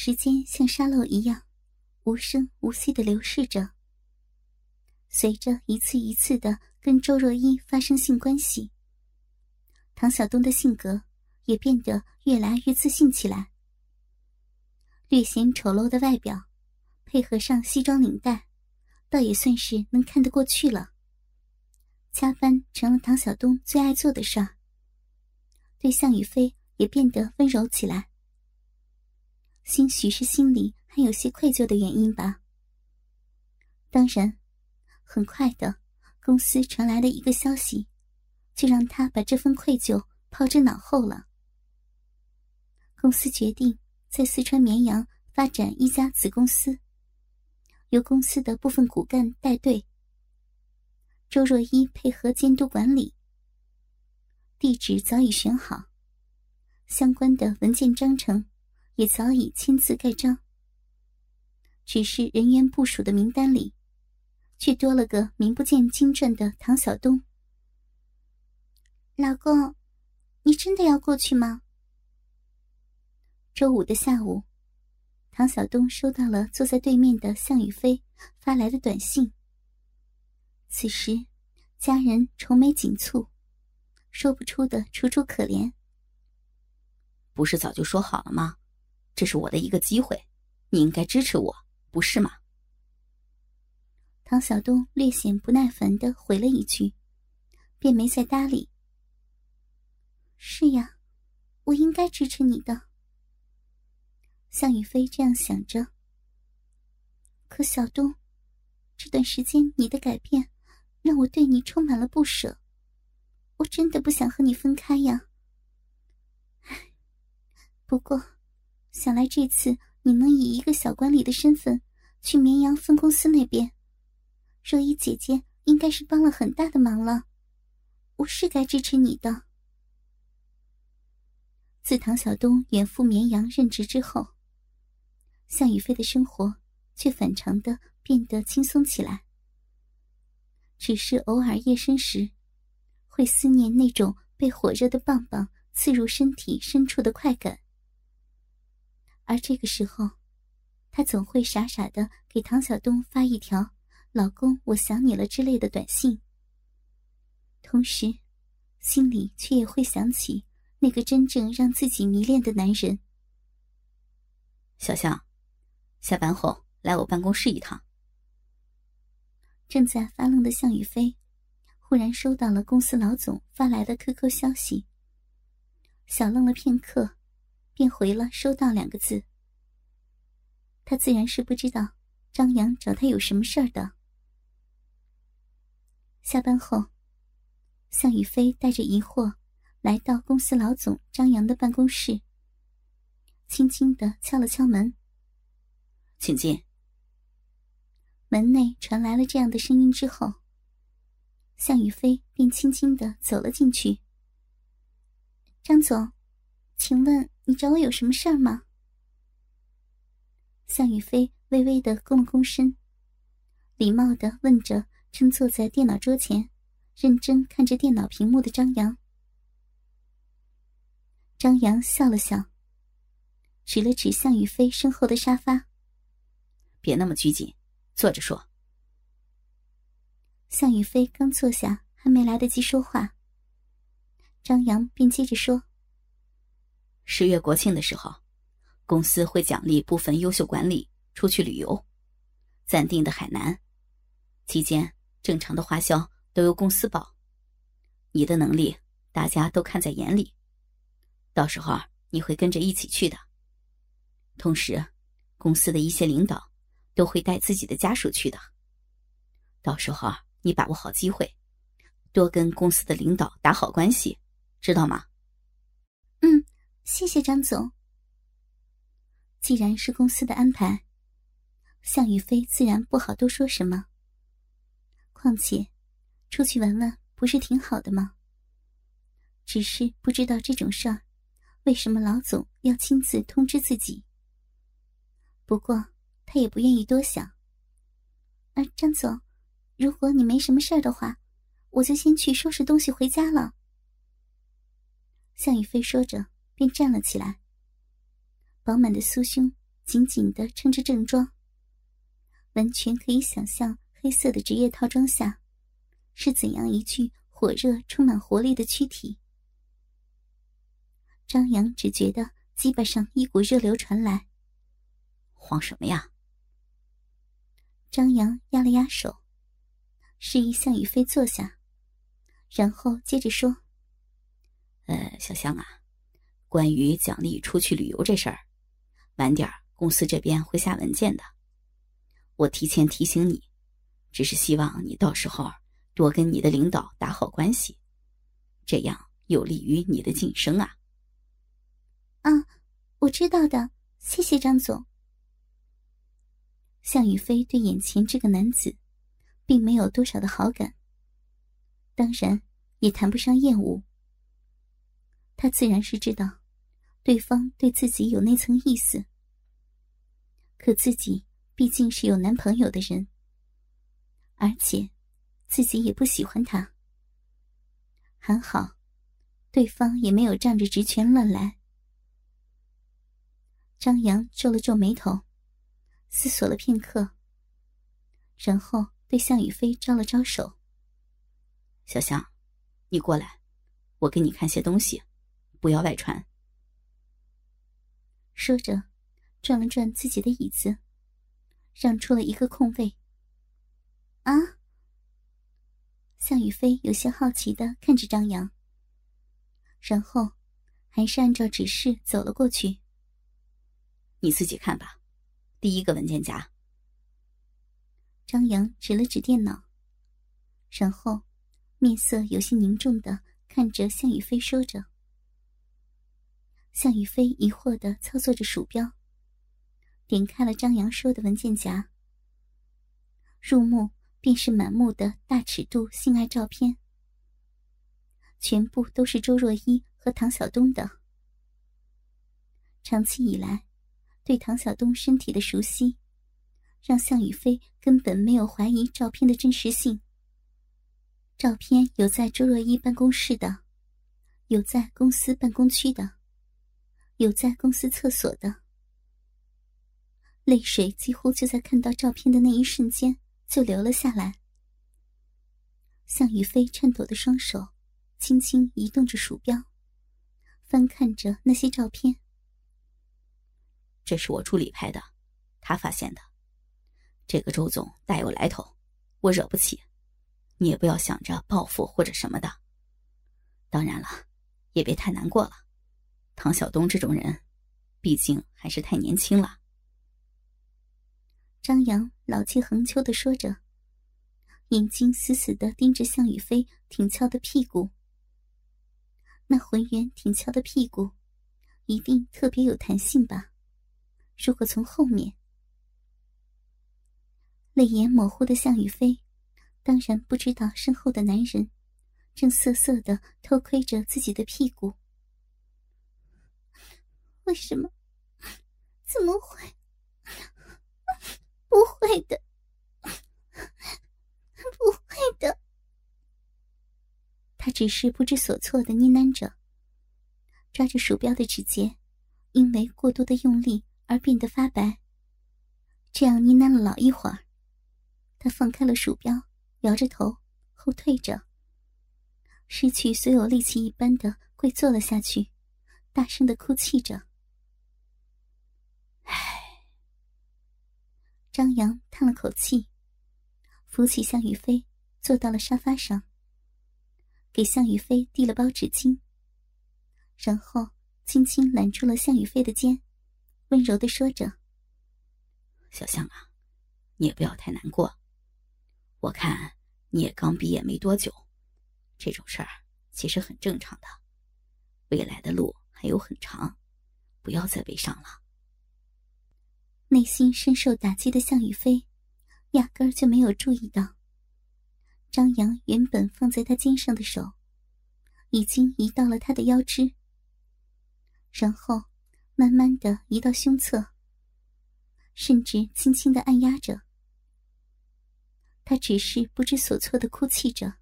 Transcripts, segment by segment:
时间像沙漏一样，无声无息的流逝着。随着一次一次的跟周若依发生性关系，唐小东的性格也变得越来越自信起来。略显丑陋的外表，配合上西装领带，倒也算是能看得过去了。加班成了唐小东最爱做的事儿。对向雨飞也变得温柔起来。兴许是心里还有些愧疚的原因吧。当然。很快的，公司传来了一个消息，就让他把这份愧疚抛之脑后了。公司决定在四川绵阳发展一家子公司，由公司的部分骨干带队，周若依配合监督管理。地址早已选好，相关的文件章程也早已签字盖章，只是人员部署的名单里。却多了个名不见经传的唐小东。老公，你真的要过去吗？周五的下午，唐小东收到了坐在对面的向雨飞发来的短信。此时，家人愁眉紧蹙，说不出的楚楚可怜。不是早就说好了吗？这是我的一个机会，你应该支持我，不是吗？唐小东略显不耐烦的回了一句，便没再搭理。是呀，我应该支持你的。向雨飞这样想着。可小东，这段时间你的改变，让我对你充满了不舍。我真的不想和你分开呀。唉，不过，想来这次你能以一个小管理的身份去绵阳分公司那边。若依姐姐应该是帮了很大的忙了，我是该支持你的。自唐小东远赴绵阳任职之后，向雨飞的生活却反常的变得轻松起来。只是偶尔夜深时，会思念那种被火热的棒棒刺入身体深处的快感，而这个时候，他总会傻傻的给唐晓东发一条。老公，我想你了之类的短信。同时，心里却也会想起那个真正让自己迷恋的男人。小向，下班后来我办公室一趟。正在发愣的向宇飞，忽然收到了公司老总发来的 QQ 消息，小愣了片刻，便回了“收到”两个字。他自然是不知道张扬找他有什么事儿的。下班后，向宇飞带着疑惑来到公司老总张扬的办公室，轻轻的敲了敲门：“请进。”门内传来了这样的声音之后，向宇飞便轻轻的走了进去。“张总，请问你找我有什么事儿吗？”向宇飞微微的躬了躬身，礼貌的问着。正坐在电脑桌前，认真看着电脑屏幕的张扬。张扬笑了笑，指了指向宇飞身后的沙发：“别那么拘谨，坐着说。”向宇飞刚坐下，还没来得及说话，张扬便接着说：“十月国庆的时候，公司会奖励部分优秀管理出去旅游，暂定的海南，期间。”正常的花销都由公司报，你的能力大家都看在眼里，到时候你会跟着一起去的。同时，公司的一些领导都会带自己的家属去的。到时候你把握好机会，多跟公司的领导打好关系，知道吗？谢谢张总。既然是公司的安排，向宇飞自然不好多说什么。况且，出去玩玩不是挺好的吗？只是不知道这种事儿，为什么老总要亲自通知自己？不过他也不愿意多想。啊，张总，如果你没什么事儿的话，我就先去收拾东西回家了。向宇飞说着，便站了起来，饱满的酥胸紧紧的撑着正装，完全可以想象黑色的职业套装下是怎样一具火热、充满活力的躯体。张扬只觉得鸡巴上一股热流传来，慌什么呀？张扬压了压手，示意向雨飞坐下，然后接着说：“呃，小香啊，关于奖励出去旅游这事儿，晚点公司这边会下文件的。我提前提醒你，只是希望你到时候多跟你的领导打好关系，这样有利于你的晋升啊。”“啊，我知道的，谢谢张总。”向宇飞对眼前这个男子，并没有多少的好感，当然也谈不上厌恶。他自然是知道，对方对自己有那层意思。可自己毕竟是有男朋友的人，而且自己也不喜欢他。还好，对方也没有仗着职权乱来。张扬皱了皱眉头。思索了片刻，然后对向宇飞招了招手：“小香，你过来，我给你看些东西，不要外传。”说着，转了转自己的椅子，让出了一个空位。啊！向宇飞有些好奇的看着张扬，然后还是按照指示走了过去。你自己看吧。第一个文件夹。张扬指了指电脑，然后面色有些凝重的看着向宇飞，说着。向宇飞疑惑的操作着鼠标，点开了张扬说的文件夹。入目便是满目的大尺度性爱照片，全部都是周若依和唐晓东的。长期以来。对唐晓东身体的熟悉，让向宇飞根本没有怀疑照片的真实性。照片有在周若依办公室的，有在公司办公区的，有在公司厕所的。泪水几乎就在看到照片的那一瞬间就流了下来。向宇飞颤抖的双手轻轻移动着鼠标，翻看着那些照片。这是我助理拍的，他发现的。这个周总大有来头，我惹不起，你也不要想着报复或者什么的。当然了，也别太难过了。唐晓东这种人，毕竟还是太年轻了。张扬老气横秋的说着，眼睛死死的盯着向宇飞挺翘的屁股。那浑圆挺翘的屁股，一定特别有弹性吧？如果从后面，泪眼模糊的向宇飞，当然不知道身后的男人正色色的偷窥着自己的屁股。为什么？怎么会？不会的，不会的。他只是不知所措的呢喃着，抓着鼠标的指节，因为过多的用力。而变得发白。这样呢喃了老一会儿，他放开了鼠标，摇着头后退着，失去所有力气一般的跪坐了下去，大声的哭泣着。唉，张扬叹了口气，扶起向宇飞，坐到了沙发上，给向宇飞递了包纸巾，然后轻轻揽住了向宇飞的肩。温柔的说着：“小向啊，你也不要太难过。我看你也刚毕业没多久，这种事儿其实很正常的。未来的路还有很长，不要再悲伤了。”内心深受打击的向宇飞，压根儿就没有注意到，张扬原本放在他肩上的手，已经移到了他的腰肢，然后。慢慢的移到胸侧，甚至轻轻的按压着。他只是不知所措的哭泣着，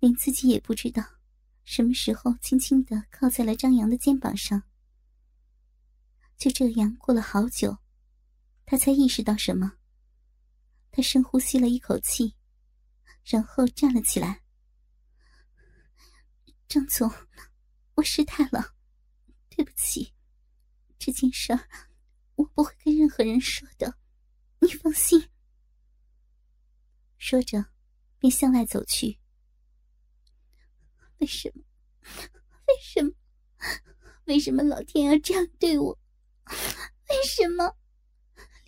连自己也不知道什么时候轻轻的靠在了张扬的肩膀上，就这样过了好久，他才意识到什么。他深呼吸了一口气，然后站了起来。张总，我失态了，对不起。这件事，我不会跟任何人说的，你放心。说着，便向外走去。为什么？为什么？为什么老天要这样对我？为什么？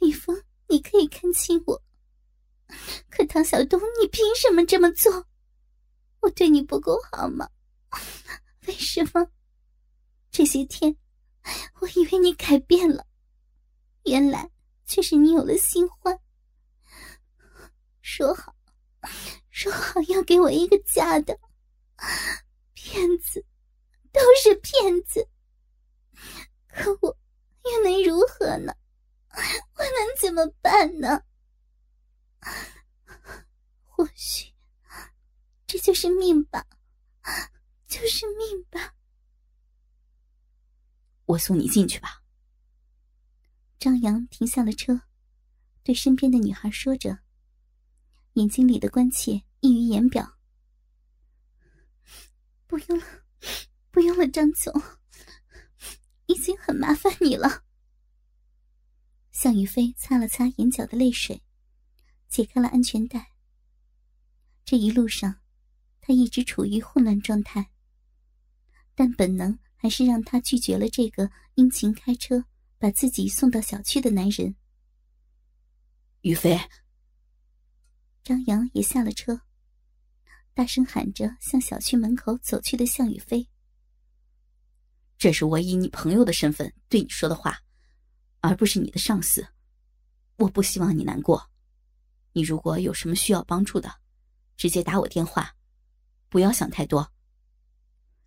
李峰，你可以看清我，可唐小东，你凭什么这么做？我对你不够好吗？为什么？这些天，我以为你改变了，原来却是你有了新欢。说好，说好要给我一个家的，骗子，都是骗子。可我又能如何呢？我能怎么办呢？或许这就是命吧。就是命吧。我送你进去吧。张扬停下了车，对身边的女孩说着，眼睛里的关切溢于言表。不用了，不用了，张总，已经很麻烦你了。向宇飞擦了擦眼角的泪水，解开了安全带。这一路上，他一直处于混乱状态。但本能还是让他拒绝了这个殷勤开车把自己送到小区的男人。宇飞，张扬也下了车，大声喊着向小区门口走去的向宇飞：“这是我以你朋友的身份对你说的话，而不是你的上司。我不希望你难过。你如果有什么需要帮助的，直接打我电话，不要想太多。”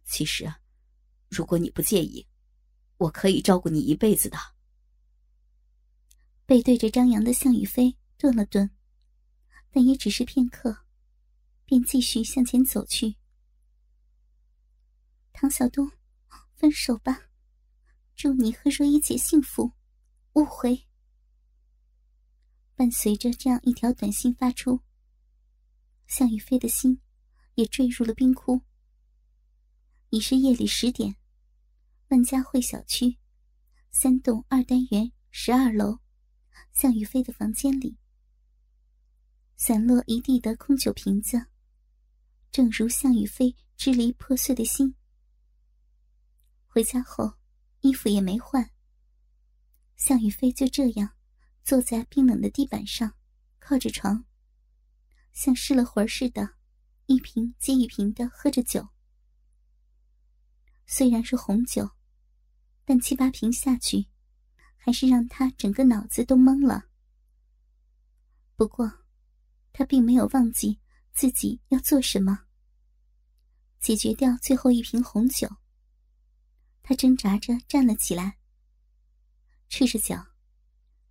其实，如果你不介意，我可以照顾你一辈子的。背对着张扬的向宇飞顿了顿，但也只是片刻，便继续向前走去。唐小东，分手吧，祝你和若依姐幸福，勿回。伴随着这样一条短信发出，向宇飞的心也坠入了冰窟。已是夜里十点，万家汇小区三栋二单元十二楼，向宇飞的房间里，散落一地的空酒瓶子，正如向宇飞支离破碎的心。回家后，衣服也没换，向宇飞就这样坐在冰冷的地板上，靠着床，像失了魂似的，一瓶接一瓶的喝着酒。虽然是红酒，但七八瓶下去，还是让他整个脑子都懵了。不过，他并没有忘记自己要做什么。解决掉最后一瓶红酒，他挣扎着站了起来，赤着脚，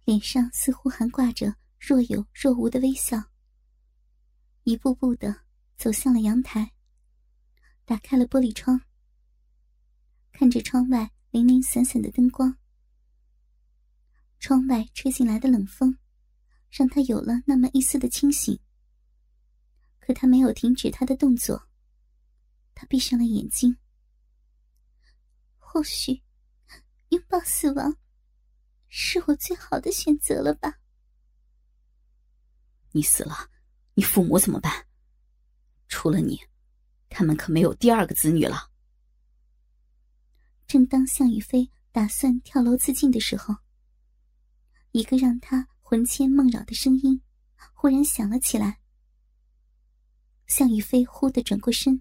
脸上似乎还挂着若有若无的微笑，一步步的走向了阳台，打开了玻璃窗。看着窗外零零散散的灯光，窗外吹进来的冷风，让他有了那么一丝的清醒。可他没有停止他的动作，他闭上了眼睛。或许，拥抱死亡，是我最好的选择了吧？你死了，你父母怎么办？除了你，他们可没有第二个子女了。正当向宇飞打算跳楼自尽的时候，一个让他魂牵梦绕的声音忽然响了起来。向宇飞忽地转过身，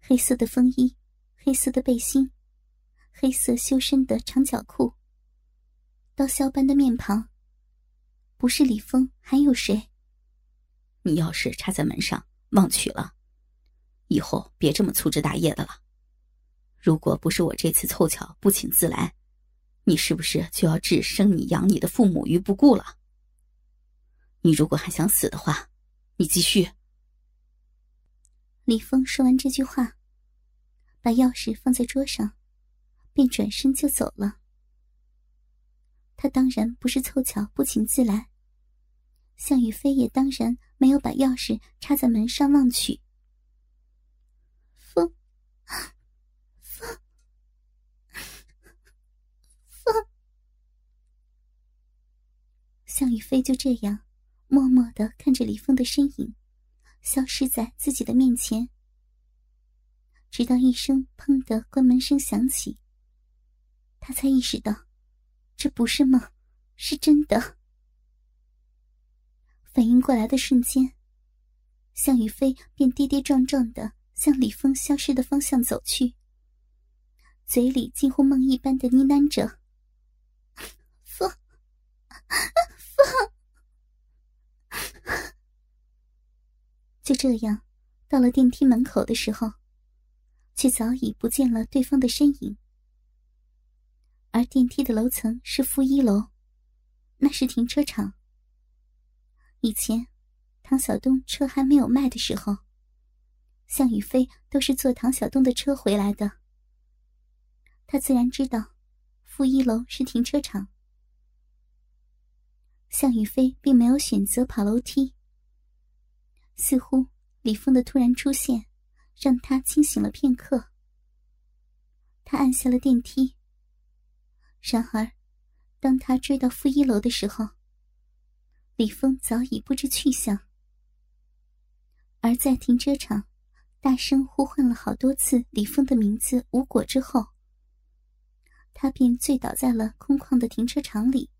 黑色的风衣，黑色的背心，黑色修身的长脚裤，刀削般的面庞。不是李峰，还有谁？你钥匙插在门上，忘取了，以后别这么粗枝大叶的了。如果不是我这次凑巧不请自来，你是不是就要置生你养你的父母于不顾了？你如果还想死的话，你继续。李峰说完这句话，把钥匙放在桌上，便转身就走了。他当然不是凑巧不请自来。向雨飞也当然没有把钥匙插在门上忘取。风，风，风。向雨飞就这样默默的看着李峰的身影，消失在自己的面前。直到一声“砰”的关门声响起，他才意识到，这不是梦，是真的。反应过来的瞬间，向宇飞便跌跌撞撞的向李峰消失的方向走去，嘴里近乎梦一般的呢喃着：“风，风。”就这样，到了电梯门口的时候。却早已不见了对方的身影，而电梯的楼层是负一楼，那是停车场。以前，唐小东车还没有卖的时候，向宇飞都是坐唐小东的车回来的。他自然知道，负一楼是停车场。向宇飞并没有选择跑楼梯，似乎李峰的突然出现。让他清醒了片刻。他按下了电梯。然而，当他追到负一楼的时候，李峰早已不知去向。而在停车场大声呼唤了好多次李峰的名字无果之后，他便醉倒在了空旷的停车场里。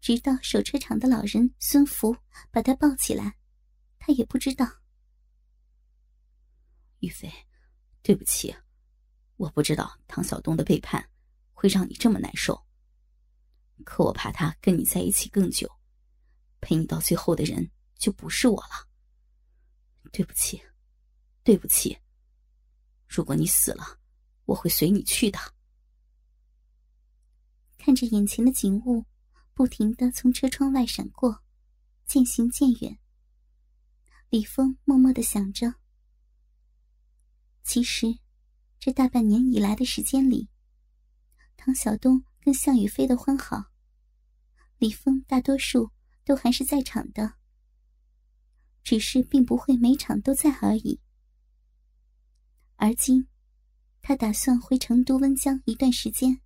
直到守车场的老人孙福把他抱起来，他也不知道。玉飞，对不起，我不知道唐晓东的背叛会让你这么难受。可我怕他跟你在一起更久，陪你到最后的人就不是我了。对不起，对不起。如果你死了，我会随你去的。看着眼前的景物，不停的从车窗外闪过，渐行渐远。李峰默默的想着。其实，这大半年以来的时间里，唐晓东跟向宇飞的欢好，李峰大多数都还是在场的，只是并不会每场都在而已。而今，他打算回成都温江一段时间，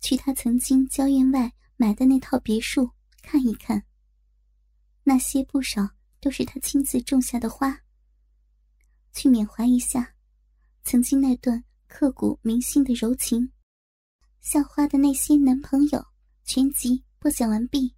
去他曾经郊院外买的那套别墅看一看。那些不少都是他亲自种下的花。去缅怀一下，曾经那段刻骨铭心的柔情。校花的那些男朋友全集播讲完毕。